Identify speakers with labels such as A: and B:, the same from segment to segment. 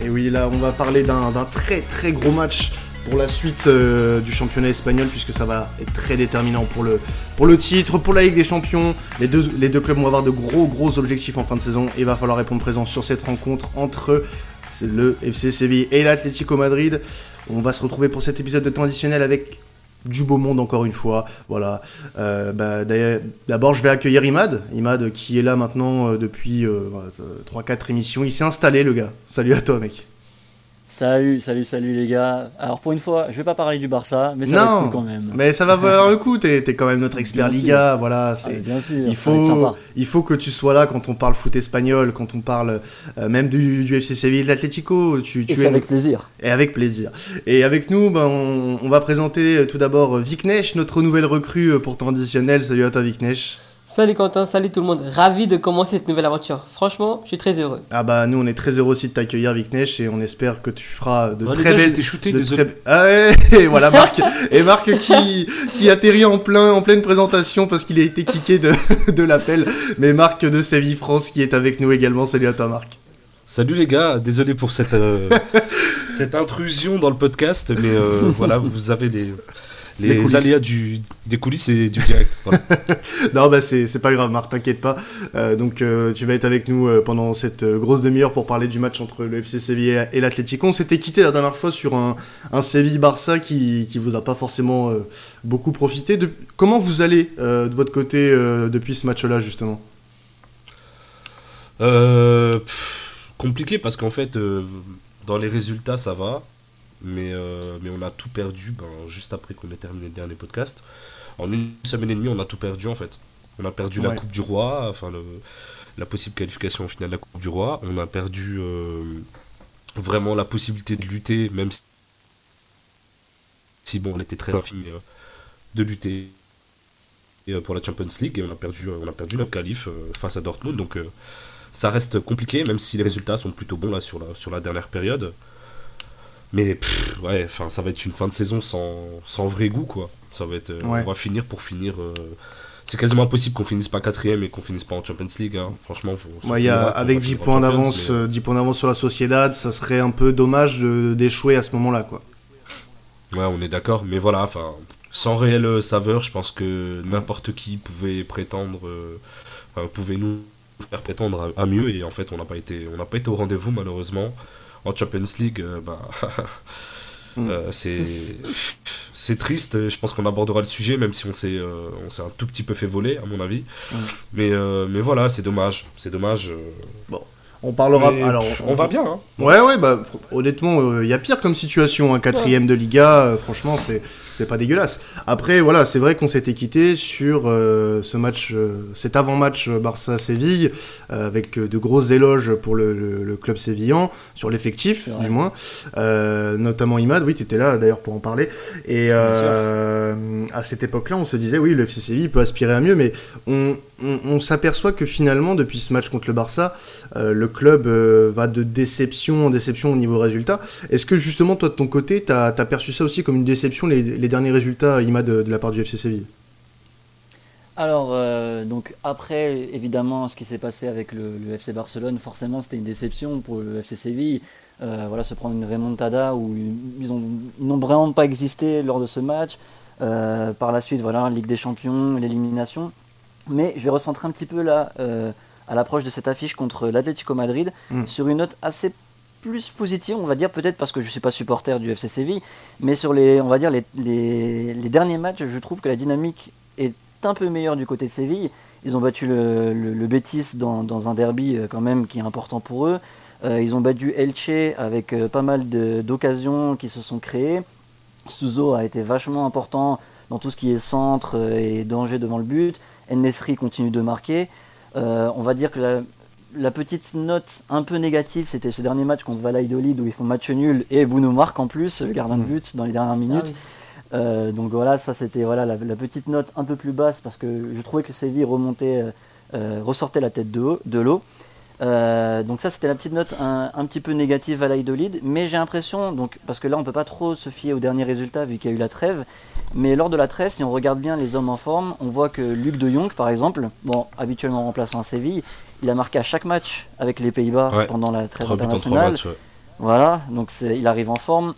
A: Et oui, là, on va parler d'un très très gros match pour la suite euh, du championnat espagnol, puisque ça va être très déterminant pour le, titre, pour la Ligue des Champions. Les deux, clubs vont avoir de gros gros objectifs en fin de saison et il va falloir répondre présent sur cette rencontre entre le FC Séville et l'Atlético Madrid. On va se retrouver pour cet épisode de temps additionnel avec du beau monde encore une fois. Voilà. Euh, bah, D'abord, je vais accueillir Imad. Imad qui est là maintenant euh, depuis 3-4 émissions. Il s'est installé, le gars. Salut à toi, mec.
B: Salut, salut, salut les gars. Alors pour une fois, je vais pas parler du Barça, mais ça va être cool quand même.
A: Mais ça va valoir le coup, t'es es quand même notre expert Liga, voilà.
B: Ah, bien sûr,
A: il faut, il faut que tu sois là quand on parle foot espagnol, quand on parle euh, même du, du, FC Séville, de l'Atlético.
B: Tu, tu Et c'est avec plaisir.
A: Et avec plaisir. Et avec nous, ben, on, va présenter tout d'abord Viknesh, notre nouvelle recrue euh, pour traditionnel. Salut à toi Viknesh.
C: Salut Quentin, salut tout le monde. Ravi de commencer cette nouvelle aventure. Franchement, je suis très heureux.
A: Ah bah nous on est très heureux aussi de t'accueillir Viknesh et on espère que tu feras de très belles.
D: J'étais shooté, désolé.
A: Ah ouais, et voilà Marc et Marc qui qui atterrit en plein en pleine présentation parce qu'il a été kické de, de l'appel. Mais Marc de Séville France qui est avec nous également. Salut à toi Marc.
D: Salut les gars, désolé pour cette euh, cette intrusion dans le podcast, mais euh, voilà vous avez des les aléas du, des coulisses et du direct.
A: non, bah c'est pas grave, Marc, t'inquiète pas. Euh, donc euh, tu vas être avec nous euh, pendant cette grosse demi-heure pour parler du match entre le FC Séville et l'Atlético. On s'était quitté la dernière fois sur un, un Séville-Barça qui, qui vous a pas forcément beaucoup profité. De, comment vous allez de votre côté depuis ce match-là, justement?
D: Compliqué parce qu'en fait, dans les résultats, ça va mais, euh, mais on a tout perdu ben, juste après qu'on ait terminé le dernier podcast. En une semaine et demie, on a tout perdu en fait. On a perdu la Coupe du Roi, enfin le, la possible qualification au final de la Coupe du Roi. On a perdu euh, vraiment la possibilité de lutter, même si, bon, on était très infime euh, de lutter pour la Champions League et on a perdu, on a perdu notre qualif face à Dortmund. Donc ça reste compliqué, même si les résultats sont plutôt bons là sur la, sur la dernière période. Mais ouais, enfin, ça va être une fin de saison sans, sans vrai goût, quoi. Ça va être, euh, on va finir pour finir. Euh, c'est quasiment impossible qu'on finisse pas quatrième et qu'on finisse pas en Champions League. Hein. Franchement,
A: faut, y a, avec 10 points d'avance, 10 euh, points d'avance sur la Sociedad, ça serait un peu dommage d'échouer à ce moment-là, quoi.
D: Ouais, on est d'accord, mais voilà, enfin, sans réelle saveur, je pense que n'importe qui pouvait prétendre, pouvait nous faire prétendre à, mieux et en fait, on n'a pas été, on n'a pas été au rendez-vous malheureusement en Champions League, bah, mm. c'est c'est triste. Je pense qu'on abordera le sujet, même si on s'est euh, on s'est un tout petit peu fait voler, à mon avis. Mm. Mais mais voilà, c'est dommage. C'est dommage.
A: Bon. On parlera. alors,
D: on, va bien. Hein.
A: Ouais, ouais, bah, honnêtement, il y a pire comme situation. Un quatrième de Liga, franchement, c'est c'est pas dégueulasse. Après, voilà, c'est vrai qu'on s'était quitté sur euh, ce match, euh, cet avant-match Barça-Séville, euh, avec de grosses éloges pour le, club sévillan, sur l'effectif, du moins. notamment Imad, oui, tu étais là d'ailleurs pour en parler. Et à cette époque-là, on se disait, oui, le FC Séville peut aspirer à mieux, mais on, on, s'aperçoit que finalement, depuis ce match contre le Barça, le club va de déception en déception au niveau résultat. Est-ce que justement, toi, de ton côté, tu as, perçu ça aussi comme une déception, les derniers résultats, Ima, de, de la part du FC Séville
B: alors, euh, donc après, évidemment, ce qui s'est passé avec le, FC Barcelone, forcément, c'était une déception pour le FC Séville. Euh, voilà, se prendre une remontada où ils n'ont vraiment pas existé lors de ce match. Euh, par la suite, voilà, Ligue des Champions, l'élimination. Mais je vais recentrer un petit peu là, à l'approche de cette affiche contre l'Atlético Madrid, mm. sur une note assez plus positive, on va dire, peut-être parce que je ne suis pas supporter du FC Séville, mais sur les, on va dire, les, les, derniers matchs, je trouve que la dynamique est un peu meilleure du côté de Séville. Ils ont battu le, le, Betis dans, dans, un derby euh, quand même qui est important pour eux. Euh, ils ont battu Elche avec euh, pas mal d'occasions qui se sont créées. Suzo a été vachement important dans tout ce qui est centre et danger devant le but. Nesri continue de marquer. on va dire que la, la petite note un peu négative, c'était ce dernier match contre Valladolid où ils font match nul et Bruno marque en plus, gardien de but dans les dernières minutes. Ah euh, donc voilà, ça c'était voilà la, petite note un peu plus basse parce que je trouvais que Séville remontait, euh, euh, ressortait la tête de l'eau. Euh, donc ça c'était la petite note un, petit peu négative à l'Aïdolide, mais j'ai l'impression, donc parce que là on peut pas trop se fier aux derniers résultats vu qu'il y a eu la trêve, mais lors de la trêve, si on regarde bien les hommes en forme, on voit que Luc de Jong par exemple, bon habituellement remplaçant à Séville, il a marqué à chaque match avec les Pays-Bas pendant la trêve internationale. Voilà, donc il arrive en forme.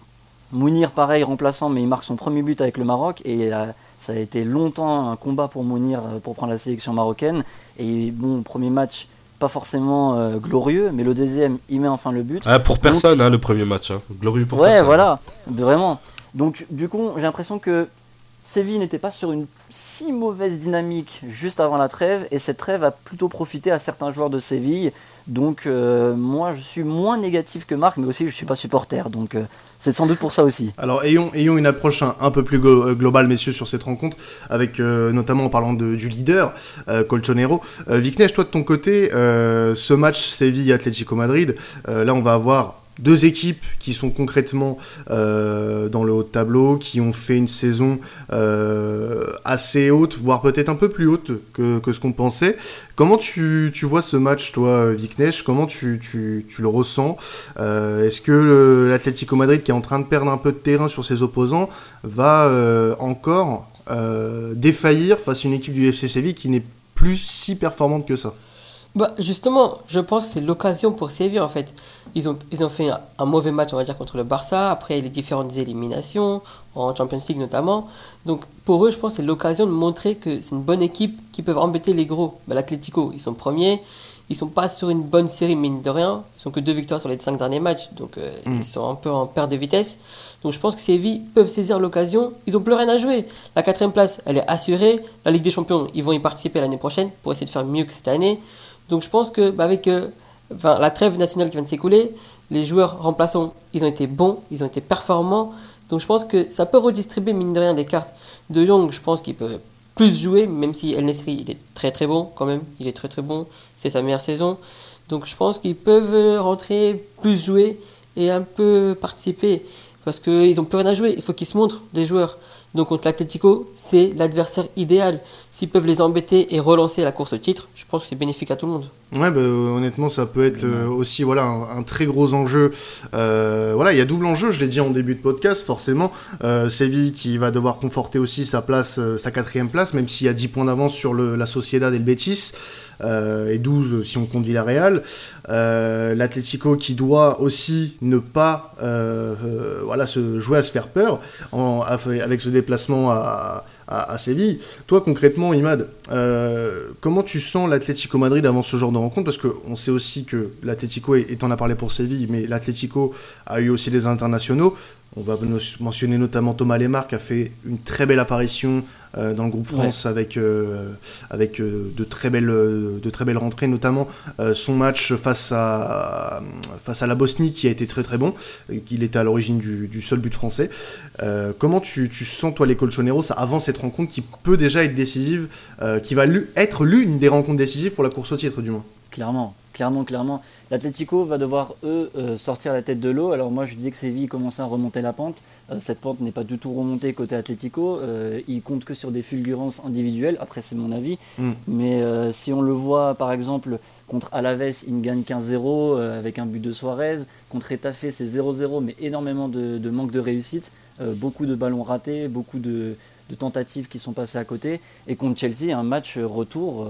B: Mounir, pareil, remplaçant, mais il marque son premier but avec le Maroc. Et ça a été longtemps un combat pour Mounir pour prendre la sélection marocaine. Et bon, premier match, pas forcément euh, glorieux, mais le deuxième, il met enfin le but.
D: Ah, pour personne, hein, le premier match. Hein. Glorieux pour personne.
B: Ouais, voilà, vraiment. Donc, du coup, j'ai l'impression que Séville n'était pas sur une si mauvaise dynamique juste avant la trêve, et cette trêve a plutôt profité à certains joueurs de Séville. Donc, euh, moi, je suis moins négatif que Marc, mais aussi, je ne suis pas supporter. Donc, euh, c'est sans doute pour ça aussi.
A: Alors ayons, ayons une approche un, peu plus euh, globale, messieurs, sur cette rencontre, avec notamment en parlant de, du leader, Colchonero. Vicnesh, toi de ton côté, ce match Séville-Atlético Madrid, là on va avoir deux équipes qui sont concrètement euh, dans le haut de tableau, qui ont fait une saison euh, assez haute, voire peut-être un peu plus haute que, que ce qu'on pensait. Comment tu, tu, vois ce match, toi, Viknesh? Comment tu, tu, tu, le ressens? Euh, Est-ce que l'Atlético Madrid, qui est en train de perdre un peu de terrain sur ses opposants, va encore défaillir face à une équipe du FC Séville qui n'est plus si performante que ça?
C: Bah, justement, je pense que c'est l'occasion pour Séville en fait. Ils ont, ils ont fait un, mauvais match, on va dire, contre le Barça, après les différentes éliminations, en Champions League notamment. Donc pour eux, je pense que c'est l'occasion de montrer que c'est une bonne équipe qui peuvent embêter les gros. Bah, L'Atlético, ils sont premiers, ils sont pas sur une bonne série, mine de rien. Ils sont que deux victoires sur les cinq derniers matchs, donc euh, mm. ils sont un peu en perte de vitesse. Donc je pense que Séville peuvent saisir l'occasion. Ils ont plus rien à jouer. La quatrième place, elle est assurée. La Ligue des Champions, ils vont y participer l'année prochaine pour essayer de faire mieux que cette année. Donc je pense que bah, avec euh, la trêve nationale qui vient de s'écouler, les joueurs remplaçants, ils ont été bons, ils ont été performants. Donc je pense que ça peut redistribuer mine de rien des cartes. De Young, je pense qu'il peut plus jouer, même si El Nesri, il est très très bon quand même. Il est très très bon. C'est sa meilleure saison. Donc je pense qu'ils peuvent rentrer, plus jouer et un peu participer. Parce qu'ils n'ont plus rien à jouer. Il faut qu'ils se montrent, les joueurs. Donc contre l'Atletico, c'est l'adversaire idéal. S'ils peuvent les embêter et relancer la course au titre, je pense que c'est bénéfique à tout le monde.
A: Ouais, bah, honnêtement, ça peut être euh, aussi voilà un, très gros enjeu. Euh, voilà, il y a double enjeu. Je l'ai dit en début de podcast, forcément. Euh, Séville qui va devoir conforter aussi sa place, sa quatrième place, même s'il y a 10 points d'avance sur le, la Sociedad et le Betis. et 12 si on compte Villarreal. Euh, L'Atlético qui doit aussi ne pas voilà, se jouer à se faire peur en, avec ce déplacement à, à, Séville. Toi, concrètement, Imad, euh, comment tu sens l'Atlético Madrid avant ce genre de rencontre? Parce qu'on sait aussi que l'Atlético, et en a parlé pour Séville, mais l'Atlético a eu aussi des internationaux. On va mentionner notamment Thomas Lemar qui a fait une très belle apparition euh, dans le groupe France avec, euh, avec euh, de, très belles, de très belles rentrées, notamment son match face à, face à la Bosnie qui a été très très bon. Il était à l'origine du, du, seul but français. comment tu, tu, sens toi les Colchoneros avant cette rencontre qui peut déjà être décisive, qui va être l'une des rencontres décisives pour la course au titre du moins?
B: Clairement, clairement, clairement. L'Atletico va devoir, eux, euh, sortir la tête de l'eau. Alors moi, je disais que Séville commençait à remonter la pente. Euh, cette pente n'est pas du tout remontée côté Atletico. Euh, il compte que sur des fulgurances individuelles. Après, c'est mon avis. Mm. Mais si on le voit, par exemple, contre Alaves, il gagne 15-0 avec un but de Suarez. Contre Etafé, c'est 0-0, mais énormément de, manque de réussite. beaucoup de ballons ratés, beaucoup de, de, tentatives qui sont passées à côté. Et contre Chelsea, un match retour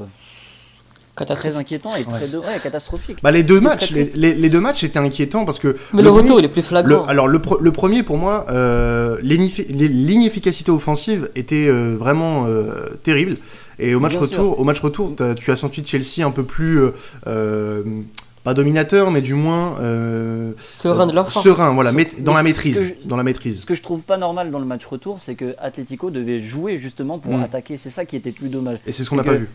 B: très inquiétant et très catastrophique.
A: Bah, les deux matchs, les, les, deux matchs étaient inquiétants parce que.
C: Mais le, retour, il est plus flagrant.
A: alors le, le, premier pour moi, euh, l'inefficacité offensive était euh, vraiment euh, terrible. Et au match retour, au match retour, tu as senti Chelsea un peu plus euh, pas dominateur, mais du moins
C: euh, serein de leur
A: Serein, voilà, dans la maîtrise, dans la maîtrise.
B: Ce que je trouve pas normal dans le match retour, c'est que Atletico devait jouer justement pour mm. attaquer. C'est ça qui était plus dommage.
A: Et c'est ce qu'on n'a pas vu.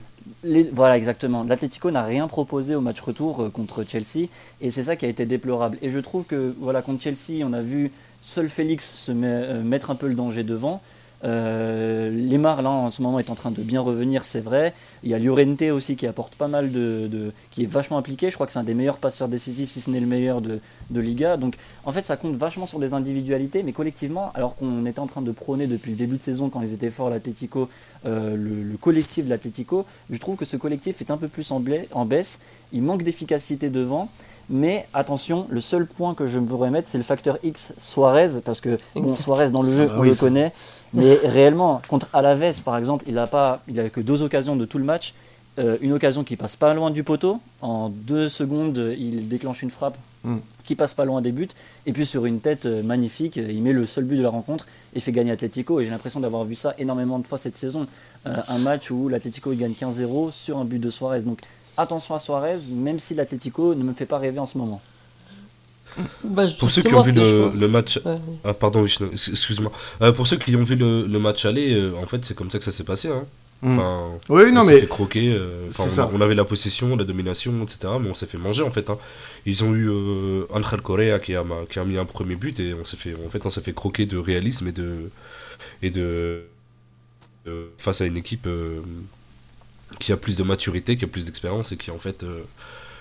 B: voilà, exactement. L'Atletico n'a rien proposé au match retour euh, contre Chelsea, et c'est ça qui a été déplorable. Et je trouve que voilà, contre Chelsea, on a vu seul Félix se euh, mettre un peu le danger devant. Euh, Lemar, là, en ce moment, est en train de bien revenir, c'est vrai. Il y a Llorente aussi qui apporte pas mal de, qui est vachement impliqué. Je crois que c'est un des meilleurs passeurs décisifs, si ce n'est le meilleur de, Liga. Donc, en fait, ça compte vachement sur des individualités, mais collectivement, alors qu'on était en train de prôner depuis le début de saison, quand ils étaient forts, l'Atletico, euh, le, collectif de l'Atletico, je trouve que ce collectif est un peu plus en, en baisse. Il manque d'efficacité devant. Mais attention, le seul point que je pourrais mettre, c'est le facteur X Suarez, parce que bon, Suarez dans le jeu, ah on le connaît. Mais réellement, contre Alaves, par exemple, il n'a pas, il a que deux occasions de tout le match. euh, une occasion qui passe pas loin du poteau. En deux secondes, il déclenche une frappe
A: Mm.
B: qui passe pas loin des buts. Et puis sur une tête euh, magnifique, il met le seul but de la rencontre et fait gagner Atletico. Et j'ai l'impression d'avoir vu ça énormément de fois cette saison. Euh, un match où l'Atletico gagne 15-0 sur un but de Suarez. Donc attention à Suarez, même si l'Atletico ne me fait pas rêver en ce moment.
C: Bah,
D: Pour ceux qui ont vu le, match.
C: Ouais.
D: Ah, pardon, excuse-moi. Euh, pour ceux qui ont vu le, le match aller, euh, en fait, c'est comme ça que ça s'est passé. Hein.
A: Mm.
D: Enfin,
A: Oui, non,
D: on s'est
A: mais
D: fait croquer. euh, on, a-
A: ça.
D: on avait la possession, la domination, etc. Mais on s'est fait manger en fait. hein. Ils ont eu euh, Angel Correa qui a, qui a mis un premier but et on s'est fait, en fait, on s'est fait croquer de réalisme et de et de euh, face à une équipe euh, qui a plus de maturité, qui a plus d'expérience et qui en fait euh,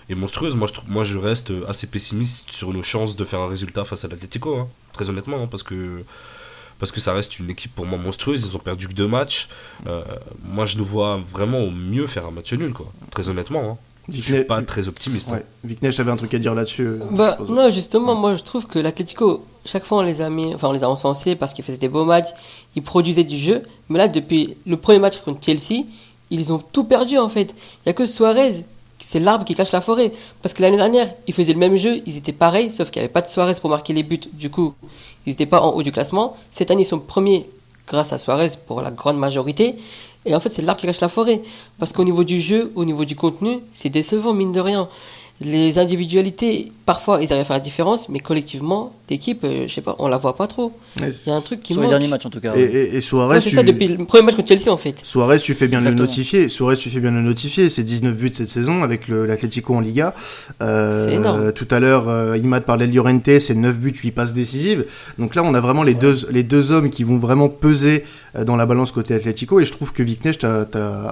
D: est monstrueuse. Moi, je trouve, moi, je reste assez pessimiste sur nos chances de faire un résultat face à l'Atlético, hein, très honnêtement, hein, parce que parce que ça reste une équipe pour moi monstrueuse. Ils ont perdu que deux matchs. Euh, moi, je nous vois vraiment au mieux faire un match nul, quoi. Très honnêtement. Hein. Je suis pas très optimiste. hein.
A: Ouais. Viknesh avait un truc à dire là-dessus. euh,
C: Bah, non, justement, moi je trouve que l'Atlético, chaque fois on les a mis, enfin on les a encensés parce qu'ils faisaient des beaux matchs, ils produisaient du jeu, mais là depuis le premier match contre Chelsea, ils ont tout perdu en fait. Il n'y a que Suarez, c'est l'arbre qui cache la forêt. Parce que l'année dernière, ils faisaient le même jeu, ils étaient pareils, sauf qu'il n'y avait pas de Suarez pour marquer les buts, du coup, ils n'étaient pas en haut du classement. Cette année, ils sont premiers grâce à Suarez pour la grande majorité. Et en fait, c'est l'arbre qui cache la forêt. Parce qu'au niveau du jeu, au niveau du contenu, c'est décevant, mine de rien. Les individualités, parfois, ils arrivent à faire la différence, mais collectivement, l'équipe, euh, je sais pas, on la voit pas trop. Il y a un truc qui
B: Sur les
C: manque.
B: derniers matchs en tout cas.
A: Et, et, et Suarez,
C: Ouais, c'est
A: tu-
C: ça, depuis le premier match contre Chelsea, en fait.
A: Suarez, tu fais bien de le
B: Exactement.
A: notifier. Suarez, tu fais bien de le notifier. C'est 19 buts cette saison avec l'Atlético en Liga. Euh,
C: C'est énorme.
A: Tout à l'heure, euh, Imad parlait de Llorente, c'est 9 buts, 8 passes décisives. Donc là, on a vraiment les, deux, les deux hommes qui vont vraiment peser dans la balance côté Atlético. Et je trouve que Viknesh, tu as,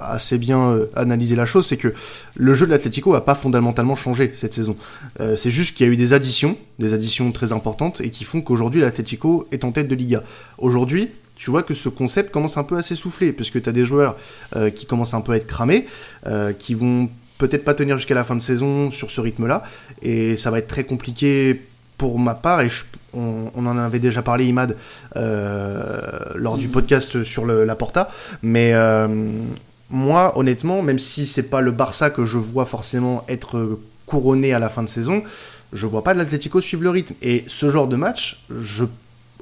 A: assez bien analysé la chose. C'est que le jeu de l'Atlético n'a pas fondamentalement changé cette saison. Euh, c'est juste qu'il y a eu des additions, des additions très importantes, et qui font qu'aujourd'hui, l'Atlético est en tête de Liga. Aujourd'hui, tu vois que ce concept commence un peu à s'essouffler, parce que tu as des joueurs euh, qui commencent un peu à être cramés, euh, qui vont peut-être pas tenir jusqu'à la fin de saison sur ce rythme-là, et ça va être très compliqué pour ma part, et je- on, on en avait déjà parlé, Imad, euh, lors du
B: Mhm.
A: podcast sur le, la Porta, mais euh, moi, honnêtement, même si c'est pas le Barça que je vois forcément être couronné à la fin de saison, je vois pas l'Atlético suivre le rythme. Et ce genre de match, je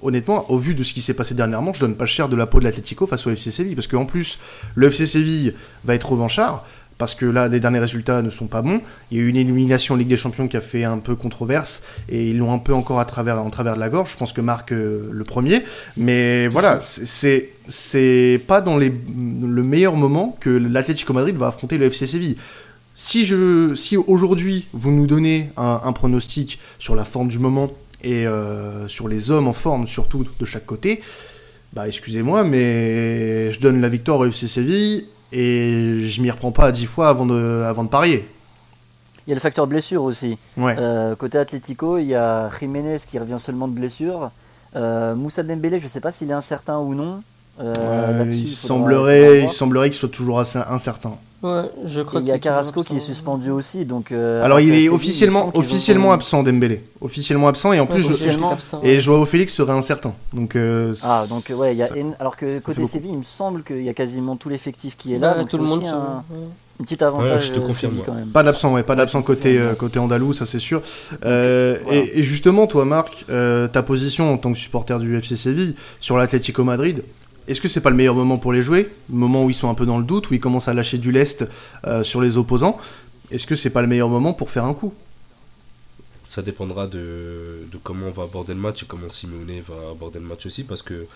A: honnêtement, au vu de ce qui s'est passé dernièrement, je donne pas cher de la peau de l'Atlético face au FC Séville. Parce qu'en plus, le FC Séville va être revanchard. Parce que là, les derniers résultats ne sont pas bons. Il y a eu une élimination en Ligue des Champions qui a fait un peu controverse. Et ils l'ont un peu encore à travers, en travers de la gorge. Je pense que Marc euh, le premier. Mais voilà, c'est- c'est pas dans le meilleur moment que l'Atlético Madrid va affronter le FC Séville. Si, je, si aujourd'hui vous nous donnez un, un pronostic sur la forme du moment et euh, sur les hommes en forme surtout de chaque côté, bah excusez-moi, mais je donne la victoire au FC Séville et je m'y reprends pas à 10 fois avant de, avant de parier.
B: Il y a le facteur blessure aussi.
A: Ouais.
B: Euh, côté Atlético, il y a Jiménez qui revient seulement de blessure. Euh, Moussa Dembélé, je ne sais pas s'il est incertain ou non. Euh,
A: il, semblerait, il semblerait qu'il soit toujours assez incertain.
C: Ouais, je
B: Et
C: crois
B: il y a Carrasco qui est
C: absent.
B: suspendu aussi. Donc, euh,
A: Alors il est officiellement, officiellement absent Dembélé. Officiellement absent et en plus je- et Joao Félix serait incertain. Donc euh,
B: Ah, donc ouais, il y a
A: ça-
B: éno- alors que côté. Séville, il me semble qu'il y a quasiment tout l'effectif qui est là.
C: Ouais,
B: donc
C: tout le
B: c'est
C: monde.
B: un,
C: ouais.
B: un petit avantage.
D: je te
B: euh,
D: confirme,
B: Séville, quand même.
A: Pas d'absent, ouais, pas d'absent côté, euh, côté andalou, ça c'est sûr. Euh,
B: Voilà.
A: et, et justement, toi, Marc, euh, ta position en tant que supporter du FC Séville sur l'Atlético Madrid, est-ce que c'est pas le meilleur moment pour les jouer? Moment où ils sont un peu dans le doute, où ils commencent à lâcher du lest euh, sur les opposants Est-ce que c'est pas le meilleur moment pour faire un coup?
D: Ça dépendra de, comment on va aborder le match et comment Simeone va aborder le match aussi. Parce que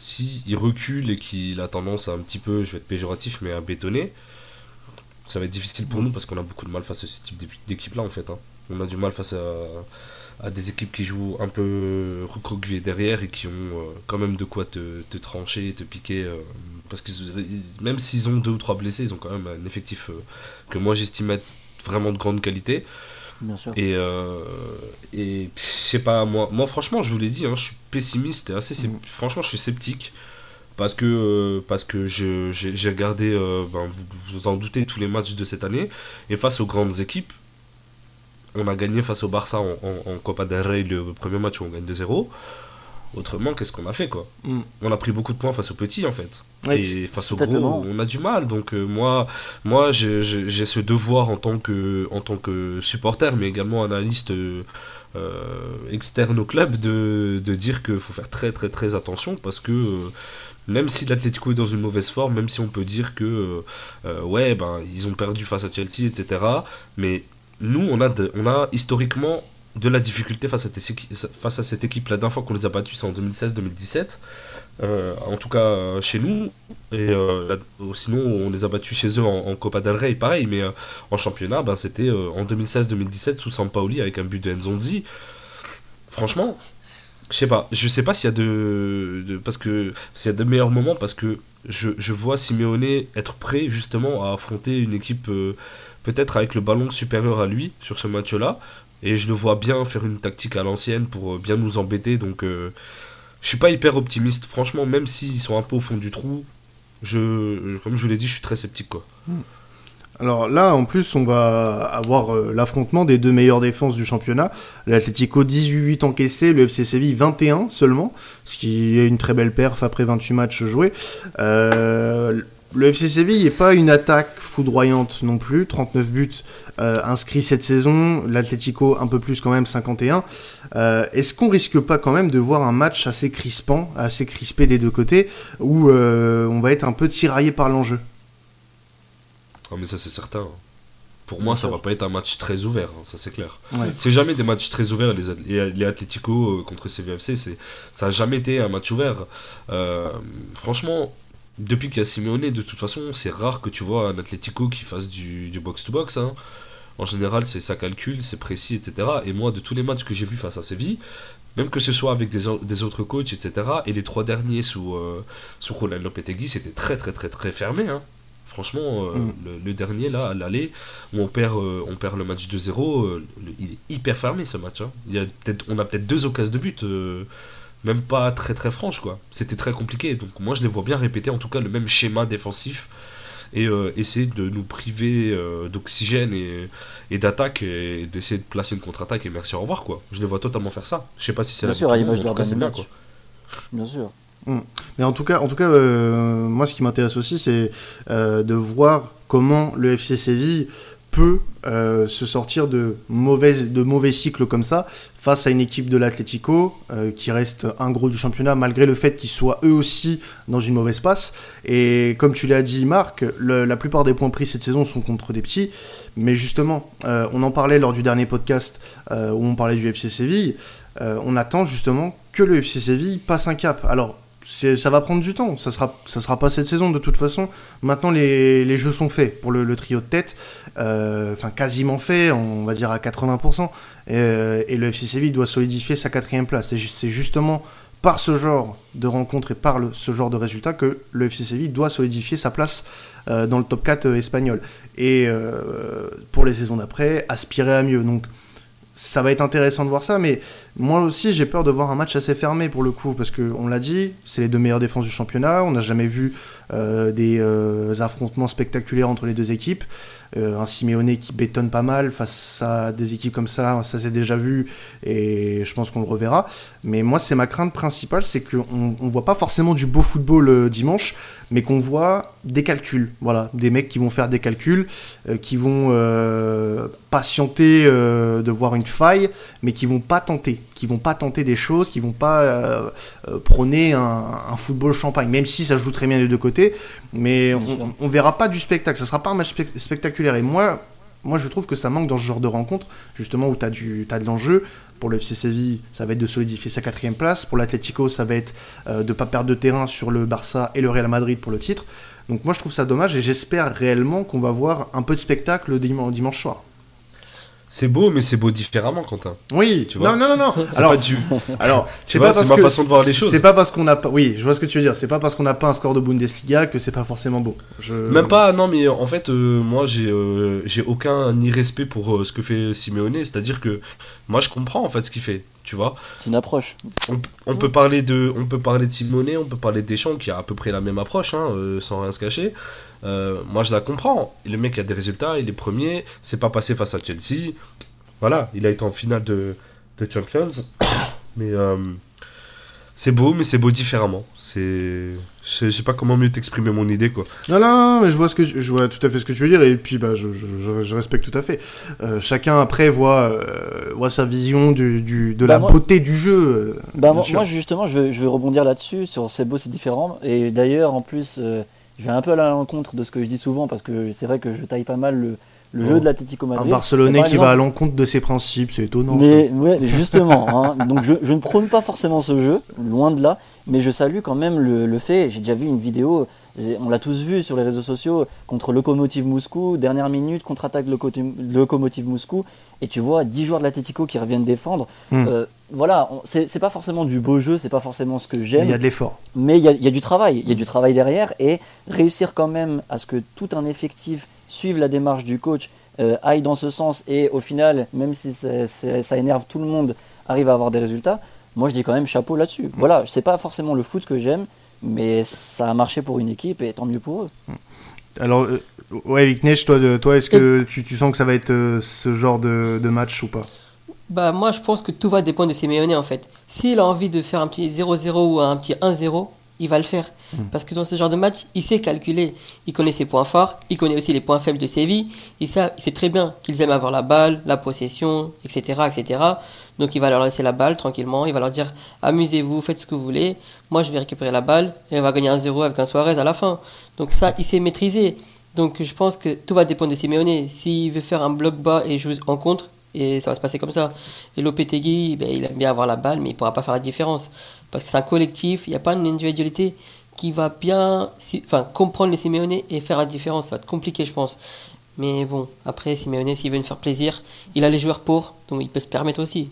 D: si il recule et qu'il a tendance à un petit peu, je vais être péjoratif, mais à bétonner, ça va être difficile pour nous parce qu'on a beaucoup de mal face à ce type d'équ- d'équipe-là en fait. hein. On a du mal face à, à des équipes qui jouent un peu recroquevillées derrière et qui ont euh, quand même de quoi te, te trancher et te piquer. euh, parce que même s'ils ont deux ou trois blessés, ils ont quand même un effectif euh, que moi j'estime être vraiment de grande qualité.
B: Bien sûr.
D: Et, et je sais pas, moi, moi franchement, je vous l'ai dit, hein, je suis pessimiste et assez
A: Mhm.
D: franchement, je suis sceptique. Parce que, euh, parce que j'ai j'ai regardé, euh, ben, vous vous en doutez, tous les matchs de cette année. Et face aux grandes équipes, on a gagné face au Barça en, en- en Copa del Rey le premier match où on gagne 2-0. Autrement, qu'est-ce qu'on a fait quoi
A: Mm.
D: On a pris beaucoup de points face aux petits en fait.
A: Ouais,
D: et face aux gros, on a du mal. Donc euh, moi, moi j'ai- ce devoir en tant que, en tant que supporter, mais également analyste euh, euh, externe au club, de, de dire qu'il faut faire très très très attention parce que euh, même si l'Atlético est dans une mauvaise forme, même si on peut dire que ouais, ben ils ont perdu face à Chelsea, etc. Mais nous, on a, on a historiquement de la difficulté face à, face à cette équipe. La dernière fois qu'on les a battus, c'est en 2016-2017. Euh, en tout cas euh, chez nous. Et euh, sinon, on les a battus chez eux en, Copa del Rey, pareil. Mais en championnat, ben, c'était en 2016-2017 sous Sampaoli avec un but de Nzonzi. Franchement, je sais pas. Je sais pas s'il y a de, de- parce que s'il y a de meilleurs moments parce que je, je vois Simeone être prêt justement à affronter une équipe peut-être avec le ballon supérieur à lui sur ce match-là. Et je le vois bien faire une tactique à l'ancienne pour euh, bien nous embêter. Donc euh, je suis pas hyper optimiste. Franchement, même s'ils sont un peu au fond du trou, je, comme je l'ai dit, je suis très sceptique quoi.
A: Alors là, en plus, on va avoir euh, l'affrontement des deux meilleures défenses du championnat. L'Atlético 18 encaissés, le FC Séville 21 seulement, ce qui est une très belle perf après 28 matchs joués. Euh, le FC Séville n'est pas une attaque foudroyante non plus, 39 buts euh, inscrits cette saison, l'Atlético un peu plus quand même, 51. Euh, Est-ce qu'on risque pas quand même de voir un match assez crispant, assez crispé des deux côtés, où euh, on va être un peu tiraillé par l'enjeu?
D: Ah, mais ça c'est certain. Pour moi, ça va pas être un match très ouvert, hein, ça c'est clair.
A: Ouais.
D: C'est jamais des matchs très ouverts, les, les, Atlético contre CVFC, ça a jamais été un match ouvert. Franchement, depuis qu'il y a Simeone, de toute façon, c'est rare que tu vois un Atlético qui fasse du, du box-to-box. hein. En général, c'est ça calcule, c'est précis, etc. Et moi, de tous les matchs que j'ai vus face à Séville, même que ce soit avec des, autres coachs, etc., et les trois derniers sous, euh, sous Roland Lopetegui, c'était très, très, très, très fermé. hein. Franchement, euh,
A: Mm.
D: le, le dernier, là, à l'aller, où on perd, euh, on perd le match 2-0, euh, il est hyper fermé ce match. hein. Il y a peut-être, on a peut-être deux occasions de but, même pas très très franches quoi. C'était très compliqué. Donc moi je les vois bien répéter en tout cas le même schéma défensif et euh, essayer de nous priver euh, d'oxygène et, et d'attaque et d'essayer de placer une contre-attaque et merci au revoir quoi. Je les vois totalement faire ça. Je sais pas si c'est
B: Bien
D: la
B: sûr, à l'image de
D: bien,
B: match.
D: quoi.
B: Bien sûr.
A: Mais en tout cas, en tout cas euh, moi, ce qui m'intéresse aussi, c'est euh, de voir comment le FC Séville euh, se sortir de mauvais, de mauvais cycles comme ça face à une équipe de l'Atlético euh, qui reste un gros du championnat malgré le fait qu'ils soient eux aussi dans une mauvaise passe. Et comme tu l'as dit, Marc, la plupart des points pris cette saison sont contre des petits. Mais justement, euh, on en parlait lors du dernier podcast où on parlait du FC Séville. On attend justement que le FC Séville passe un cap. Alors, ça va prendre du temps. Ça sera, ça sera pas cette saison de toute façon. Maintenant, les, les jeux sont faits pour le, trio de tête. Euh, Enfin, quasiment faits, on va dire à 80%. Et, euh, et le FC Séville doit solidifier sa quatrième place. C'est justement par ce genre de rencontre et par le- ce genre de résultat que le FC Séville doit solidifier sa place euh, dans le top 4 espagnol. Et pour les saisons d'après, aspirer à mieux. Donc, ça va être intéressant de voir ça, mais moi aussi j'ai peur de voir un match assez fermé pour le coup, parce que on l'a dit, c'est les deux meilleures défenses du championnat, on n'a jamais vu des euh, affrontements spectaculaires entre les deux équipes, Euh, un Simeone qui bétonne pas mal face à des équipes comme ça, ça s'est déjà vu, et je pense qu'on le reverra, mais moi c'est ma crainte principale, c'est qu'on on voit pas forcément du beau football euh, dimanche, mais qu'on voit des calculs, voilà, des mecs qui vont faire des calculs, euh, qui vont euh, patienter euh, de voir une faille, mais qui vont pas tenter, qui vont pas tenter des choses, qui vont pas euh, euh, prôner un, un football champagne, même si ça joue très bien des deux côtés, mais on, on verra pas du spectacle, ça sera pas un match spec- spectaculaire. Et moi, moi je trouve que ça manque dans ce genre de rencontre, justement où tu as, as de l'enjeu. Pour le FC Séville, ça va être de solidifier sa quatrième place. Pour l'Atlético, ça va être euh, de pas perdre de terrain sur le Barça et le Real Madrid pour le titre. Donc moi je trouve ça dommage et j'espère réellement qu'on va voir un peu de spectacle dimanche, dimanche soir.
D: C'est beau, mais c'est beau différemment, Quentin.
A: Oui,
D: Tu vois.
A: non, non, non, non.
D: C'est
A: Alors,
D: du...
A: alors, c'est pas parce
D: ma
A: que
D: façon de voir les choses.
A: C'est pas parce qu'on n'a pas. Oui, je vois ce que tu veux dire. C'est pas parce qu'on n'a pas un score de Bundesliga que c'est pas forcément beau. Je...
D: Même pas, non, mais en fait, euh, moi, j'ai euh, j'ai aucun ni respect pour euh, ce que fait Simeone. C'est-à-dire que moi, je comprends en fait ce qu'il fait, tu vois.
B: C'est une approche.
D: On, on peut parler de, on peut parler de on peut parler de Deschamps qui a à peu près la même approche, hein, euh, sans rien se cacher. Euh, moi, je la comprends. Le mec a des résultats, il est premier. C'est pas passé face à Chelsea. Voilà, il a été en finale de, de Champions. Mais euh, c'est beau, mais c'est beau différemment. C'est, je sais pas comment mieux t'exprimer mon idée, quoi.
A: Non, non, non, mais je vois, ce que je vois tout à fait ce que tu veux dire, et puis bah, je, je, respecte tout à fait. Euh, chacun, après, voit, euh, voit sa vision du, du de la bah, beauté du jeu. Euh,
B: bah, moi, justement, je vais, je vais rebondir là-dessus, sur c'est beau, c'est différent. Et d'ailleurs, en plus, je vais un peu à l'encontre de ce que je dis souvent, parce que c'est vrai que je taille pas mal le le jeu de l'Atlético Madrid.
A: Un Barcelonais qui va à l'encontre de ses principes, c'est étonnant.
B: Mais justement, hein, donc je, ne prône pas forcément ce jeu, loin de là, mais je salue quand même le, fait. J'ai déjà vu une vidéo, on l'a tous vu sur les réseaux sociaux, contre Lokomotiv Moscou, dernière minute, contre-attaque Lokomotiv Moscou, et tu vois 10 joueurs de l'Atlético qui reviennent défendre. Hmm. Euh, voilà, c'est pas forcément du beau jeu, c'est pas forcément ce que j'aime.
A: Il y a de l'effort.
B: Mais il y, y, a du travail, il y a du travail derrière, et réussir quand même à ce que tout un effectif suivre la démarche du coach, euh, aille dans ce sens et au final, même si ça énerve tout le monde, arrive à avoir des résultats, moi je dis quand même chapeau là-dessus. Voilà, c'est pas forcément le foot que j'aime, mais ça a marché pour une équipe et tant mieux pour eux.
A: Alors, euh, ouais, Viknesh, toi, toi est-ce que tu, sens que ça va être euh, ce genre de, match ou pas?
C: Bah, moi, je pense que tout va dépendre de Simeone en fait. S'il a envie de faire un petit 0-0 ou un petit 1-0, il va le faire. Hmm. Parce que dans ce genre de match, il sait calculer. Il connaît ses points forts, il connaît aussi les points faibles de Séville. Il sait, il sait très bien qu'ils aiment avoir la balle, la possession, etc., etc. Donc il va leur laisser la balle tranquillement. Il va leur dire amusez-vous, faites ce que vous voulez. Moi, je vais récupérer la balle et on va gagner un 0 avec un Suarez à la fin. Donc ça, il sait maîtriser. Donc je pense que tout va dépendre de Simeone. S'il veut faire un bloc bas et jouer en contre, et ça va se passer comme ça. Et Lopetegui, ben, il aime bien avoir la balle, mais il ne pourra pas faire la différence parce que c'est un collectif, il n'y a pas une individualité qui va bien enfin, comprendre les Simeone et faire la différence. Ça va être compliqué, je pense. Mais bon, après, Simeone, s'il veut nous faire plaisir, il a les joueurs pour, donc il peut se permettre aussi.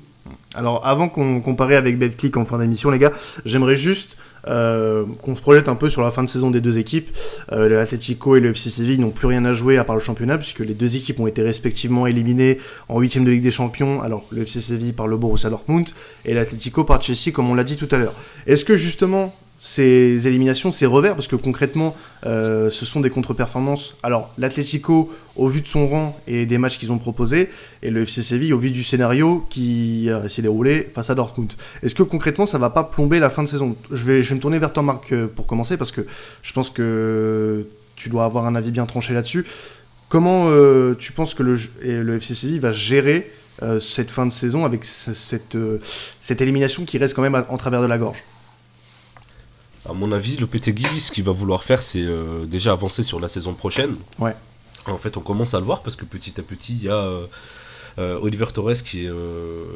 A: Alors, avant qu'on compare avec BetClick en fin d'émission, les gars, j'aimerais juste euh, qu'on se projette un peu sur la fin de saison des deux équipes. Euh, L'Atletico et le FC Séville n'ont plus rien à jouer à part le championnat, puisque les deux équipes ont été respectivement éliminées en huitième de Ligue des Champions. Alors, le FC Séville par le Borussia Dortmund et l'Atletico par Chelsea, comme on l'a dit tout à l'heure. Est-ce que justement ces éliminations, ces revers, parce que concrètement, euh, ce sont des contre-performances. Alors, l'Atlético, au vu de son rang et des matchs qu'ils ont proposés, et le FC Séville, au vu du scénario qui s'est déroulé face à Dortmund. Est-ce que concrètement, ça va pas plomber la fin de saison? Je vais, je vais me tourner vers toi, Marc, euh, pour commencer, parce que je pense que tu dois avoir un avis bien tranché là-dessus. Comment euh, tu penses que le, le FC Séville va gérer cette fin de saison avec cette, cette élimination qui reste quand même en travers de la gorge?
D: À mon avis, le PTG, ce qu'il va vouloir faire, c'est euh, déjà avancer sur la saison prochaine.
A: Ouais.
D: En fait, on commence à le voir parce que petit à petit, il y a euh, euh, Oliver Torres qui est.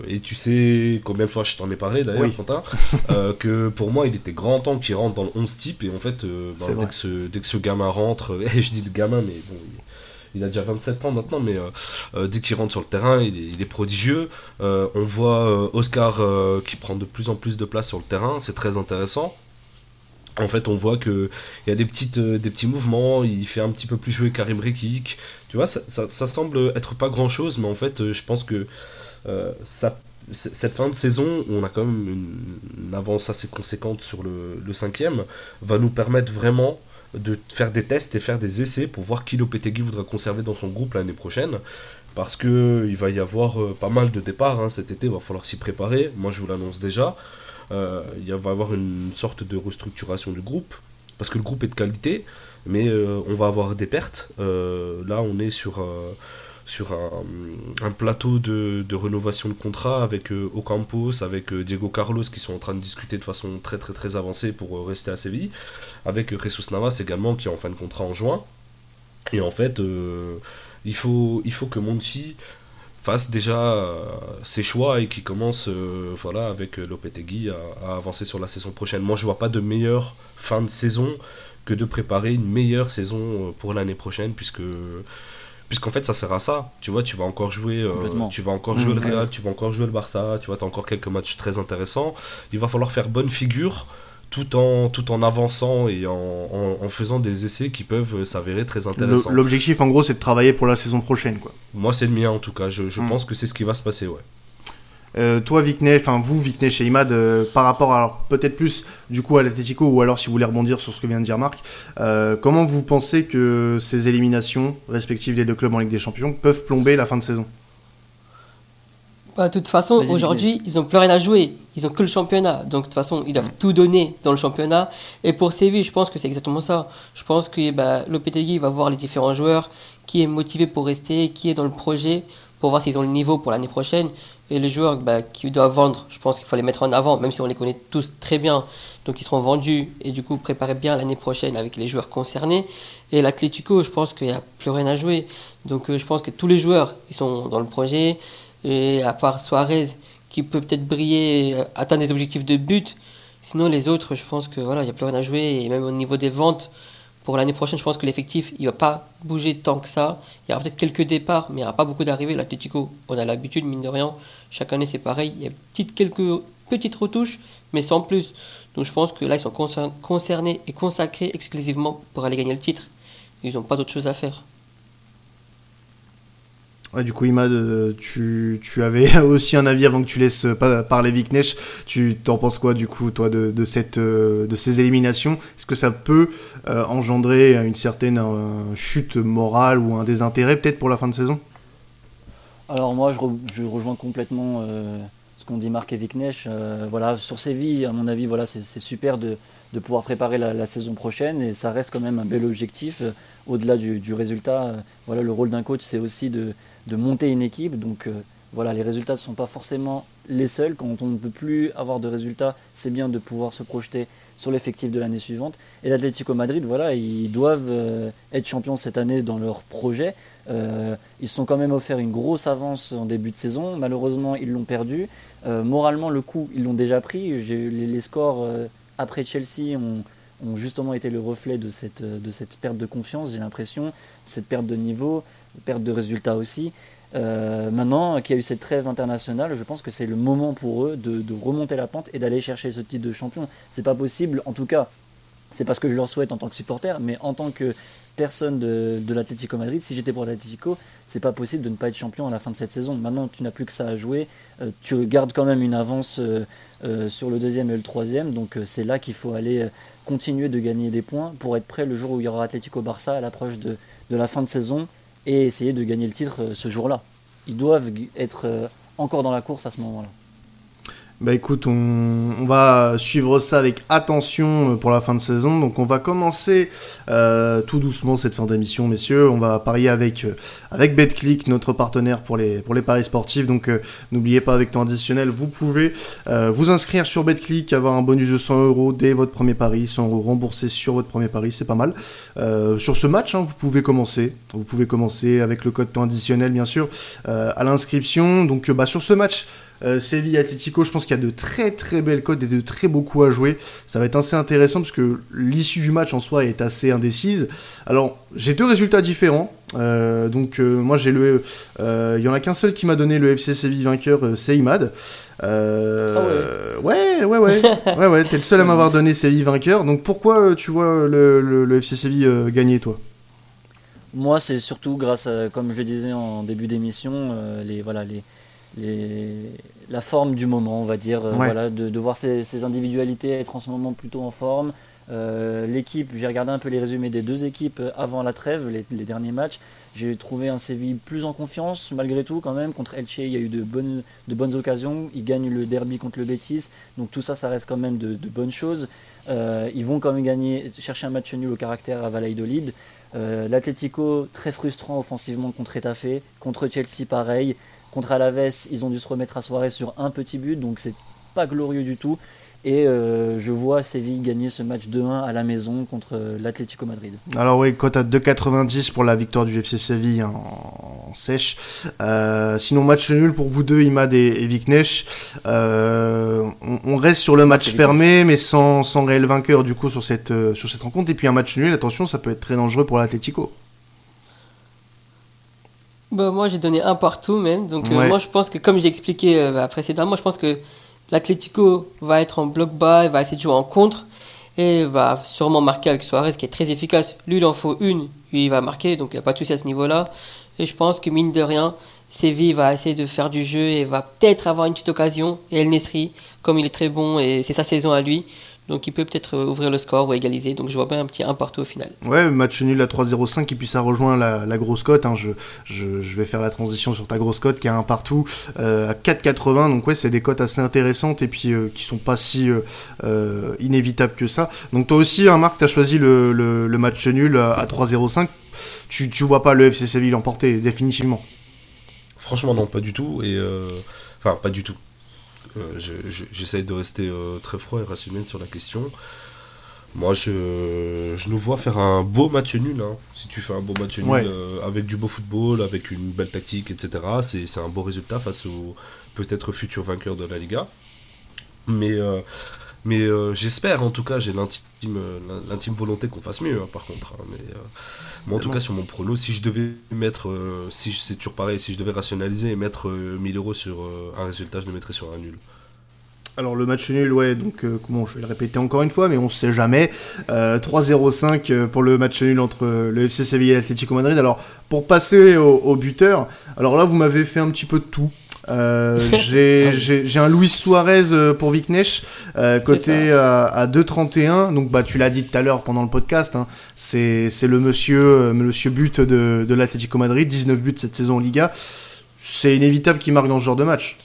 D: et tu sais combien de fois je t'en ai parlé d'ailleurs, Quentin, que pour moi, il était grand temps qu'il rentre dans le 11 type. Et en fait, bah, dès, que ce, dès, que ce, gamin rentre, et je dis le gamin, mais bon. Il, a déjà 27 ans maintenant, mais dès qu'il rentre sur le terrain, il est, il est prodigieux. on voit Oscar qui prend de plus en plus de place sur le terrain, c'est très intéressant en fait, on voit qu'il y a des, petites, euh, des petits mouvements, il fait un petit peu plus jouer Karim Rekik. Tu vois, ça, semble être pas grand chose, mais en fait, euh, je pense que euh, cette fin de saison, où on a quand même une, avance assez conséquente sur le, cinquième, va nous permettre vraiment de faire des tests et faire des essais pour voir qui Lopetegui voudra conserver dans son groupe l'année prochaine. Parce qu'il va y avoir pas mal de départs hein, cet été, il va falloir s'y préparer. Moi, je vous l'annonce déjà. Euh, il va y avoir une sorte de restructuration du groupe, parce que le groupe est de qualité, mais euh, on va avoir des pertes. Euh, là, on est sur sur un, plateau de, de, rénovation de contrat avec Ocampos, avec Diego Carlos qui sont en train de discuter de façon très très très avancée pour rester à Séville, avec Jesus Navas également qui est en fin de contrat en juin. Et en fait, il, faut, il faut que Monchi fasse déjà euh, ses choix et qui commence euh, voilà, avec Lopetegui à, à, avancer sur la saison prochaine. Moi, je vois pas de meilleure fin de saison que de préparer une meilleure saison euh, pour l'année prochaine, puisque puisqu'en fait ça sert à ça. Tu vois tu vas encore jouer tu vas encore jouer le mmh, Real tu vas encore jouer le Barça tu vois as encore quelques matchs très intéressants. Il va falloir faire bonne figure tout en, tout en avançant et en, en, faisant des essais qui peuvent s'avérer très intéressants.
A: L'objectif, en gros, c'est de travailler pour la saison prochaine. Quoi.
D: Moi, c'est le mien, en tout cas. Je, je hmm. pense que c'est ce qui va se passer, ouais.
A: Euh, toi, Vicney, enfin vous, Vicney chez Imad, euh, par rapport alors peut-être plus du coup à l'Atletico ou alors si vous voulez rebondir sur ce que vient de dire Marc, euh, comment vous pensez que ces éliminations respectives des deux clubs en Ligue des Champions peuvent plomber la fin de saison?
C: Bah, de toute façon, aujourd'hui, ils n'ont plus rien à jouer. Ils ont que le championnat. Donc, de toute façon, ils doivent tout donner dans le championnat. Et pour Séville, je pense que c'est exactement ça. Je pense que bah, Lopetegui va voir les différents joueurs, qui est motivé pour rester, qui est dans le projet, pour voir s'ils ont le niveau pour l'année prochaine. Et les joueurs bah, qui doivent vendre, je pense qu'il faut les mettre en avant, même si on les connaît tous très bien. Donc, ils seront vendus et du coup, préparer bien l'année prochaine avec les joueurs concernés. Et l'Atlético, je pense qu'il n'y a plus rien à jouer. Donc, euh, je pense que tous les joueurs, ils sont dans le projet. Et à part Suarez, qui peut peut-être briller, euh, atteindre des objectifs de but. Sinon, les autres, je pense que voilà, il n'y a plus rien à jouer. Et même au niveau des ventes, pour l'année prochaine, je pense que l'effectif, il va pas bouger tant que ça. Il y aura peut-être quelques départs, mais il n'y aura pas beaucoup d'arrivées. L'Atlético, on a l'habitude, mine de rien. Chaque année, c'est pareil. Il y a petite, quelques petites retouches, mais sans plus. Donc je pense que là, ils sont concer- concernés et consacrés exclusivement pour aller gagner le titre. Ils n'ont pas d'autre chose à faire.
A: Du coup, Imad, tu, avais aussi un avis avant que tu laisses euh, parler Viknesh. Tu t'en penses quoi, du coup, toi, de, euh, ces éliminations? Est-ce que ça peut euh, engendrer une certaine chute morale ou un désintérêt, peut-être, pour la fin de saison?
B: Alors moi, je, re- je rejoins complètement ce qu'ont dit Marc et Viknesh. Voilà, sur Séville, à mon avis, voilà, c'est super de, pouvoir préparer la, saison prochaine et ça reste quand même un bel objectif. Au-delà du, du résultat, voilà, le rôle d'un coach, c'est aussi de, de monter une équipe. Donc euh, voilà, les résultats ne sont pas forcément les seuls. Quand on ne peut plus avoir de résultats, c'est bien de pouvoir se projeter sur l'effectif de l'année suivante. Et l'Atlético Madrid, voilà, ils doivent euh, être champions cette année dans leur projet. Euh, ils sont quand même offert une grosse avance en début de saison. Malheureusement, ils l'ont perdu. Moralement, le coup, ils l'ont déjà pris. Les, les scores après Chelsea ont, ont justement été le reflet de cette, de perte de confiance, j'ai l'impression, cette perte de niveau, perte de résultats aussi. Euh, maintenant qu'il y a eu cette trêve internationale, je pense que c'est le moment pour eux de, remonter la pente et d'aller chercher ce titre de champion. C'est pas possible, en tout cas, c'est pas ce que je leur souhaite en tant que supporter, mais en tant que personne de, de l'Atlético Madrid, si j'étais pour l'Atlético, c'est pas possible de ne pas être champion à la fin de cette saison. Maintenant, tu n'as plus que ça à jouer. Euh, tu gardes quand même une avance euh, sur le deuxième et le troisième, donc c'est là qu'il faut aller continuer de gagner des points pour être prêt le jour où il y aura Atlético Barça à l'approche de la fin de saison et essayer de gagner le titre euh, ce jour-là. Ils doivent être euh, encore dans la course à ce moment-là.
A: Bah écoute, on, va suivre ça avec attention euh, pour la fin de saison. Donc on va commencer euh, tout doucement cette fin d'émission, messieurs. On va parier avec euh, avec BetClick, notre partenaire pour les pour les paris sportifs. Donc n'oubliez pas avec temps additionnel, vous pouvez vous inscrire sur BetClick, avoir un bonus de 100 euros dès votre premier pari, 100 euros remboursés sur votre premier pari, c'est pas mal. Sur ce match, hein, vous pouvez commencer. Vous pouvez commencer avec le code temps additionnel, bien sûr, à l'inscription. Donc bah, sur ce match. Euh, Séville Atlético, je pense qu'il y a de très très belles codes et de très beaux coups à jouer. Ça va être assez intéressant parce que l'issue du match en soi est assez indécise. Alors, j'ai deux résultats différents. Euh, donc, euh, moi, j'ai le. euh, Il y en a qu'un seul qui m'a donné le FC Séville vainqueur, euh, c'est Imad. Euh, ouais, ouais, ouais. ouais, ouais, t'es le seul à m'avoir donné Séville vainqueur. Donc, pourquoi euh, tu vois le, le- le FC Séville euh, gagner, toi?
B: Moi, c'est surtout grâce à, comme je le disais en début d'émission, euh, les, voilà, les, les, la forme du moment, on va dire. euh,
A: Ouais.
B: voilà, de, de voir ces, ces individualités être en ce moment plutôt en forme. Euh, L'équipe, j'ai regardé un peu les résumés des deux équipes avant la trêve, les, les derniers matchs. J'ai trouvé un Séville plus en confiance, malgré tout, quand même. Contre Elche, il y a eu de bonnes, de bonnes occasions. Ils gagnent le derby contre le Betis. Donc tout ça, ça reste quand même de, de bonnes choses. Euh, ils vont quand même gagner, chercher un match nul au caractère à Valladolid. Euh, L'Atlético, très frustrant offensivement contre Etafé. Contre Chelsea, pareil. Contre Alaves, ils ont dû se remettre à soirée sur un petit but, donc c'est pas glorieux du tout. Et euh, je vois Séville gagner ce match 2-1 à la maison contre euh, l'Atlético Madrid.
A: Alors oui, cote à 2,90 pour la victoire du FC Séville hein, en, sèche. Euh, sinon, match nul pour vous deux, Imad et, et Viknesh. Euh, on, on reste sur le match fermé, mais sans, sans réel vainqueur du coup sur cette, sur cette rencontre. Et puis un match nul, attention, ça peut être très dangereux pour l'Atlético.
C: Bah, moi, j'ai donné un partout même. Donc, euh, moi, je pense que, comme j'ai expliqué euh, bah, précédemment, je pense que l'Atlético va être en bloc bas, il va essayer de jouer en contre et va sûrement marquer avec Suarez qui est très efficace. Lui, il en faut une, lui, il va marquer, donc il n'y a pas de souci à ce niveau-là. Et je pense que, mine de rien, Séville va essayer de faire du jeu et va peut-être avoir une petite occasion. Et El Nesri, comme il est très bon et c'est sa saison à lui, Donc il peut peut-être euh, ouvrir le score ou égaliser. Donc je vois bien un petit 1 partout au final.
A: Ouais, match nul à 3-0-5 et puis ça rejoint la, la grosse cote. Hein. Je, je, je, vais faire la transition sur ta grosse cote qui a un partout euh, à 4,80. Donc ouais, c'est des cotes assez intéressantes et puis euh, qui sont pas si euh, euh inévitables que ça. Donc toi aussi, hein, Marc, tu as choisi le, le, le, match nul à, à 3-0-5. Tu, tu vois pas le FC Séville l'emporter définitivement?
D: Franchement, non, pas du tout. Et enfin, pas du tout. Euh, j'essaye de rester euh, très froid et rationnel sur la question. Moi, je, je nous vois faire un beau match nul. Hein. Si tu fais un beau match nul euh, avec du beau football, avec une belle tactique, etc., c'est un beau résultat face au peut-être futur vainqueur de la Liga. Mais, mais j'espère, en tout cas, j'ai l'intime volonté qu'on fasse mieux, hein, par contre. Hein. Mais, moi, en tout cas, sur mon prono, si je devais mettre, euh, si c'est toujours pareil, si je devais rationaliser et mettre 1000 euh, euros sur euh, un résultat, je le mettrais sur un nul.
A: Alors le match nul, ouais, donc comment je vais le répéter encore une fois, mais on sait jamais. 3-0-5 pour le match nul entre le FC Sevilla et l'Atlético Madrid. Alors pour passer au, buteur, alors là vous m'avez fait un petit peu de tout. Euh, j'ai un Luis Suarez euh, pour Viknesh, euh, côté à, à 2,31. Donc, bah, tu l'as dit tout à l'heure pendant le podcast, hein, c'est le monsieur, monsieur but de, de l'Atlético Madrid, 19 buts cette saison en Liga. C'est inévitable qu'il marque dans ce genre de match.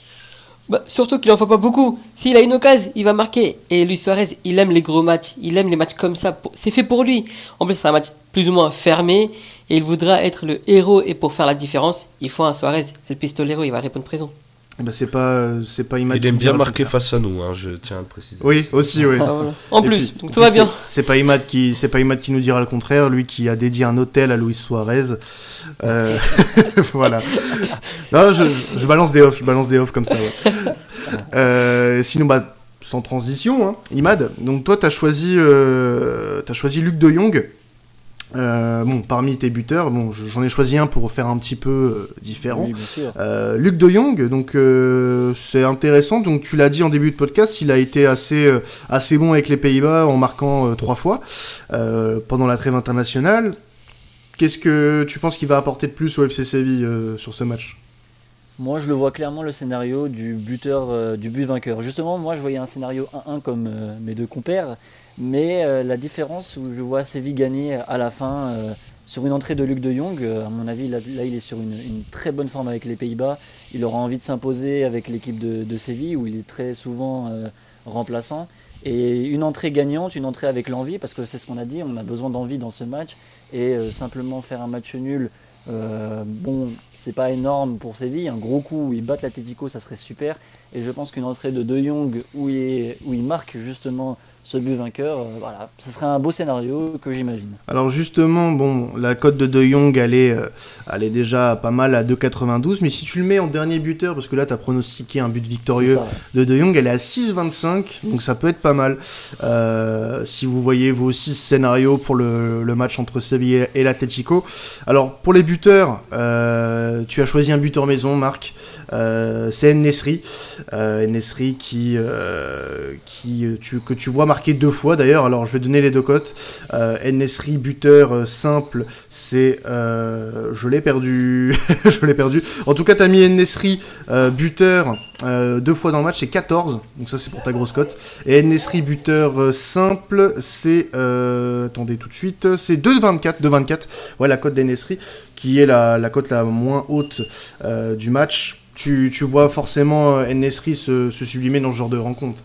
C: Bah, surtout qu'il en faut pas beaucoup. S'il a une occasion, il va marquer. Et Luis Suarez, il aime les gros matchs. Il aime les matchs comme ça. C'est fait pour lui. En plus, c'est un match plus ou moins fermé. Et il voudra être le héros. Et pour faire la différence, il faut un Suarez. El Pistolero, il va répondre présent.
A: Eh ben c'est pas c'est pas
D: Imad. Il aime bien marquer face à nous, hein, je tiens à le préciser.
A: Oui, aussi, oui.
C: Ah, voilà. En et plus, puis, donc tout va bien.
A: C'est pas Imad qui c'est pas Imad qui nous dira le contraire, lui qui a dédié un hôtel à Luis Suarez. Euh... voilà. Non, je, je, balance des offs, je balance des offs comme ça. Ouais. Euh, sinon, bah sans transition, hein, Imad. Donc toi, t'as choisi euh, as choisi Luc De Jong. Euh, bon, parmi tes buteurs, bon, j'en ai choisi un pour faire un petit peu euh, différent.
B: Oui,
A: euh, Luc De Jong, donc c'est intéressant. Donc tu l'as dit en début de podcast, il a été assez assez bon avec les Pays-Bas en marquant trois fois pendant la trêve internationale. Qu'est-ce que tu penses qu'il va apporter de plus au FC Séville sur ce match?
B: Moi, je le vois clairement le scénario du buteur, du but vainqueur. Justement, moi, je voyais un scénario 1-1 comme mes deux compères. Mais euh, la différence où je vois Séville gagner à la fin euh, sur une entrée de Luc de Jong, euh, à mon avis, là, il est sur une, très bonne forme avec les Pays-Bas. Il aura envie de s'imposer avec l'équipe de, de, Séville où il est très souvent euh, remplaçant. Et une entrée gagnante, une entrée avec l'envie, parce que c'est ce qu'on a dit, on a besoin d'envie dans ce match. Et euh, simplement faire un match nul, bon, c'est pas énorme pour Séville. Un gros coup où ils battent l'Atletico, ça serait super. Et je pense qu'une entrée de De Jong où où il marque justement ce but vainqueur, euh, voilà, ce serait un beau scénario que j'imagine.
A: Alors justement, bon, la cote de De Jong, elle est, euh, elle est déjà pas mal à 2,92, mais si tu le mets en dernier buteur, parce que là tu as pronostiqué un but victorieux ça, de De Jong, elle est à 6,25, donc ça peut être pas mal. Euh, si vous voyez vos six scénarios pour le, le match entre Sevilla et l'Atletico. Alors pour les buteurs, tu as choisi un buteur maison, Marc. Euh, c'est Nesri, euh, Nesri qui, euh, tu, que tu vois marquer deux fois d'ailleurs. Alors je vais donner les deux cotes. Euh, Nesri buteur simple, c'est je l'ai perdu, je l'ai perdu. En tout cas, t'as mis Nesri buteur deux fois dans le match, c'est 14. Donc ça c'est pour ta grosse cote. Et Nesri buteur simple, c'est attendez tout de suite, c'est 2,24, 2,24. Ouais la cote d'Enesri qui est la, la cote la moins haute du match tu, tu vois forcément euh, Nesri se, se, sublimer dans ce genre de rencontre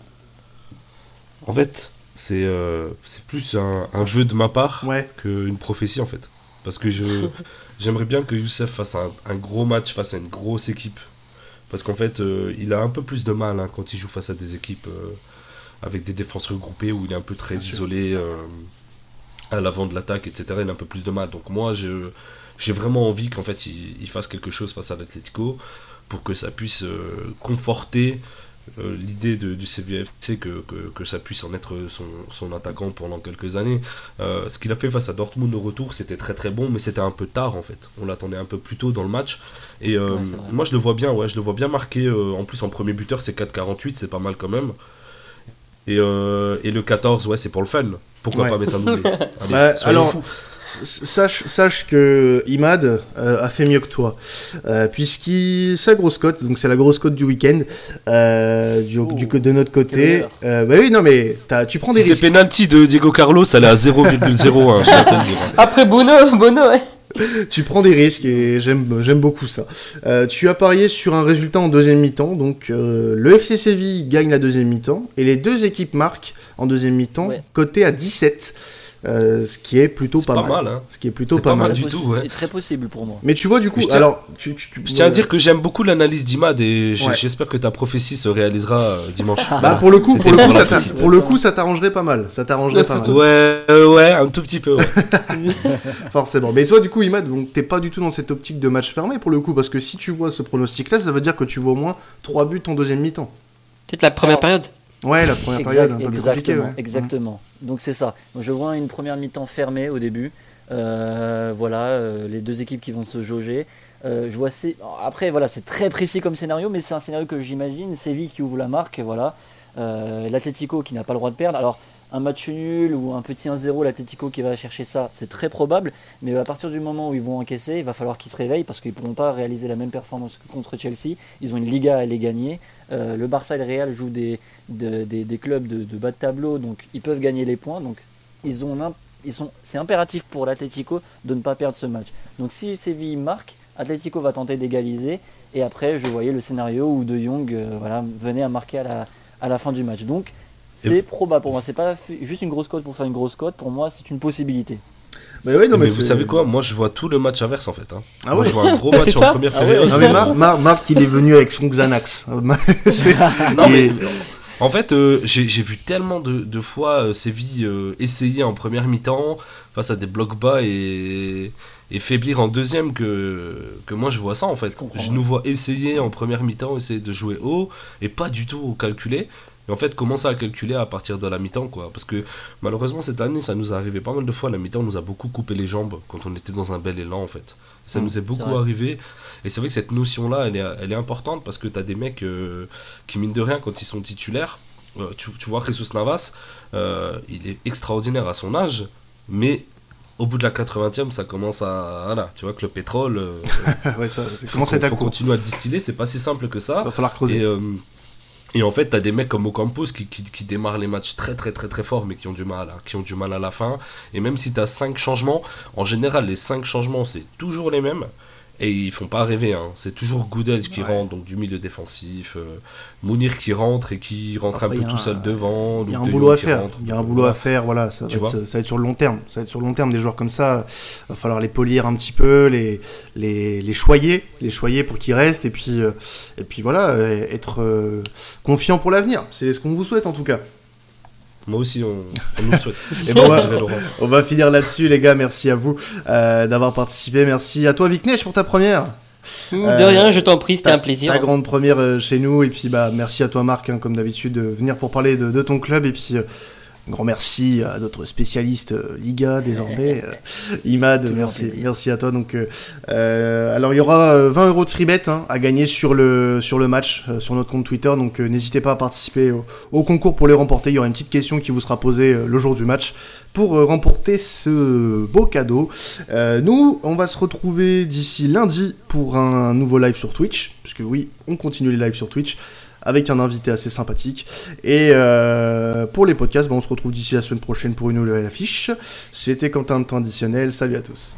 D: En fait, c'est euh, plus un, un, jeu de ma part
A: ouais.
D: qu'une prophétie en fait. Parce que j'aimerais bien que Youssef fasse un, un, gros match face à une grosse équipe. Parce qu'en fait, euh, il a un peu plus de mal hein, quand il joue face à des équipes euh, avec des défenses regroupées où il est un peu très bien isolé à l'avant de l'attaque, etc. Il a un peu plus de mal. Donc moi, j'ai vraiment envie qu'en fait, il, il, fasse quelque chose face à l'Atletico pour que ça puisse euh, conforter euh, l'idée du CVFC que, que, que, ça puisse en être son, son attaquant pendant quelques années. Euh, ce qu'il a fait face à Dortmund au retour, c'était très très bon, mais c'était un peu tard en fait. On l'attendait un peu plus tôt dans le match. Et euh, ouais, moi je le vois bien, ouais, je le vois bien marqué. Euh, en plus en premier buteur c'est 4,48, c'est pas mal quand même. Et, euh, et, le 14, ouais, c'est pour le fun. Pourquoi
A: ouais.
D: pas mettre un doublé?
A: Bah, Alors, sache, sache que Imad a fait mieux que toi, puisqu'il sa grosse cote, donc c'est la grosse cote du week-end, du, du, de notre côté. bah oui, non mais tu prends des
D: si
A: risques.
D: C'est penalty de Diego Carlos, elle est à 0,01.
C: Après Bono, Bono, ouais.
A: tu prends des risques et j'aime j'aime beaucoup ça. Euh, tu as parié sur un résultat en deuxième mi-temps, donc euh, le FC Séville gagne la deuxième mi-temps et les deux équipes marquent en deuxième mi-temps, côté à 17. Euh, ce qui est plutôt pas, mal.
D: hein.
A: Ce qui est plutôt pas, mal
D: du tout. Ouais.
B: très possible pour moi.
A: Mais tu vois du coup, alors, tu,
D: je tiens à dire que j'aime beaucoup l'analyse d'Imad et j'espère que ta prophétie se réalisera euh, dimanche.
A: bah pour le coup, pour le coup, ça pour le coup, ça t'arrangerait pas mal. Ça t'arrangerait pas mal.
D: Ouais, euh, ouais, un tout petit peu.
A: Forcément. Mais toi, du coup, Imad, donc t'es pas du tout dans cette optique de match fermé pour le coup, parce que si tu vois ce pronostic-là, ça veut dire que tu vois au moins 3 buts en deuxième mi-temps.
C: Peut-être la première période.
A: Ouais, la première période, un peu
B: exactement,
A: ouais.
B: exactement. Donc c'est ça. Je vois une première mi-temps fermée au début. Euh, voilà, euh, les deux équipes qui vont se jauger. Euh, je vois Après, voilà, c'est très précis comme scénario, mais c'est un scénario que j'imagine. Séville qui ouvre la marque, voilà. L'Atletico qui n'a pas le droit de perdre. Alors, un match nul ou un petit 1-0, l'Atletico qui va chercher ça, c'est très probable. Mais à partir du moment où ils vont encaisser, il va falloir qu'ils se réveillent parce qu'ils ne pourront pas réaliser la même performance que contre Chelsea. Ils ont une Liga à aller gagner. Euh, le Barça et le Real jouent des, des, clubs de, bas de tableau, donc ils peuvent gagner les points. Donc ils ont ils sont, c'est impératif pour l'Atletico de ne pas perdre ce match. Donc si Séville marque, Atletico va tenter d'égaliser. Et après, je voyais le scénario où De Jong euh, venait à marquer à la, à la fin du match. Donc c'est probable pour moi. C'est pas juste une grosse cote pour faire une grosse cote. Pour moi, c'est une possibilité.
A: Mais, oui, non,
D: mais, vous savez quoi? Moi, je vois tout le match inverse en fait. Hein.
A: Ah
D: moi, je vois un gros match en première ah période.
A: Non, mais Marc, il est venu avec son Xanax.
D: non, mais en fait, euh, j'ai vu tellement de, fois euh, Séville euh, essayer en première mi-temps face à des blocs bas et, et, faiblir en deuxième que, que moi je vois ça en fait. Je, je nous vois essayer en première mi-temps, essayer de jouer haut et pas du tout calculer. Et en fait, commencer à calculer à partir de la mi-temps, quoi? Parce que malheureusement, cette année, ça nous est arrivé pas mal de fois. La mi-temps nous a beaucoup coupé les jambes quand on était dans un bel élan, en fait. Ça mmh, nous est beaucoup arrivé. Et c'est vrai que cette notion-là, elle est, elle est importante parce que tu as des mecs euh, qui, mine de rien, quand ils sont titulaires, euh, tu, tu, vois, Jesus Navas, euh, il est extraordinaire à son âge, mais au bout de la 80e, ça commence à. Voilà, tu vois que le pétrole.
A: ouais, ça, commence à être
D: continuer à distiller, c'est pas si simple que ça.
A: Il va falloir creuser.
D: Et en fait, t'as des mecs comme Ocampos qui, qui, démarrent les matchs très très très très fort, mais qui ont du mal, qui ont du mal à la fin. Et même si t'as 5 changements, en général, les 5 changements, c'est toujours les mêmes. Et ils font pas rêver, hein. c'est toujours Goodell qui rentre, donc du milieu défensif, euh, Mounir qui rentre et qui rentre un peu tout seul devant.
A: Il y a un boulot à faire, il y a un boulot à faire, voilà, ça va, être, ça va, être, sur le long terme. Ça va être sur le long terme, des joueurs comme ça, il va falloir les polir un petit peu, les, les, les choyer, les choyer pour qu'ils restent, et puis, euh, et puis voilà, être euh, confiant pour l'avenir. C'est ce qu'on vous souhaite en tout cas.
D: Moi aussi, on, nous le souhaite.
A: Et bon, on va finir là-dessus, les gars. Merci à vous euh, d'avoir participé. Merci à toi, Viknesh, pour ta première.
C: De rien, je t'en prie, c'était un plaisir.
A: Ta grande première euh, chez nous. Et puis, bah, merci à toi, Marc, hein, comme d'habitude, de venir pour parler de, de ton club. Et puis, euh, grand merci à notre spécialiste euh, Liga désormais, euh, Imad, merci, merci à toi. Donc, euh, alors il y aura 20 euros de tribet hein, à gagner sur le, sur le match, sur notre compte Twitter, donc n'hésitez pas à participer au, concours pour les remporter. Il y aura une petite question qui vous sera posée le jour du match pour remporter ce beau cadeau. nous, on va se retrouver d'ici lundi pour un nouveau live sur Twitch, puisque oui, on continue les lives sur Twitch avec un invité assez sympathique. Et euh, pour les podcasts, bah, on se retrouve d'ici la semaine prochaine pour une nouvelle affiche. C'était Quentin de Traditionnel. Salut à tous.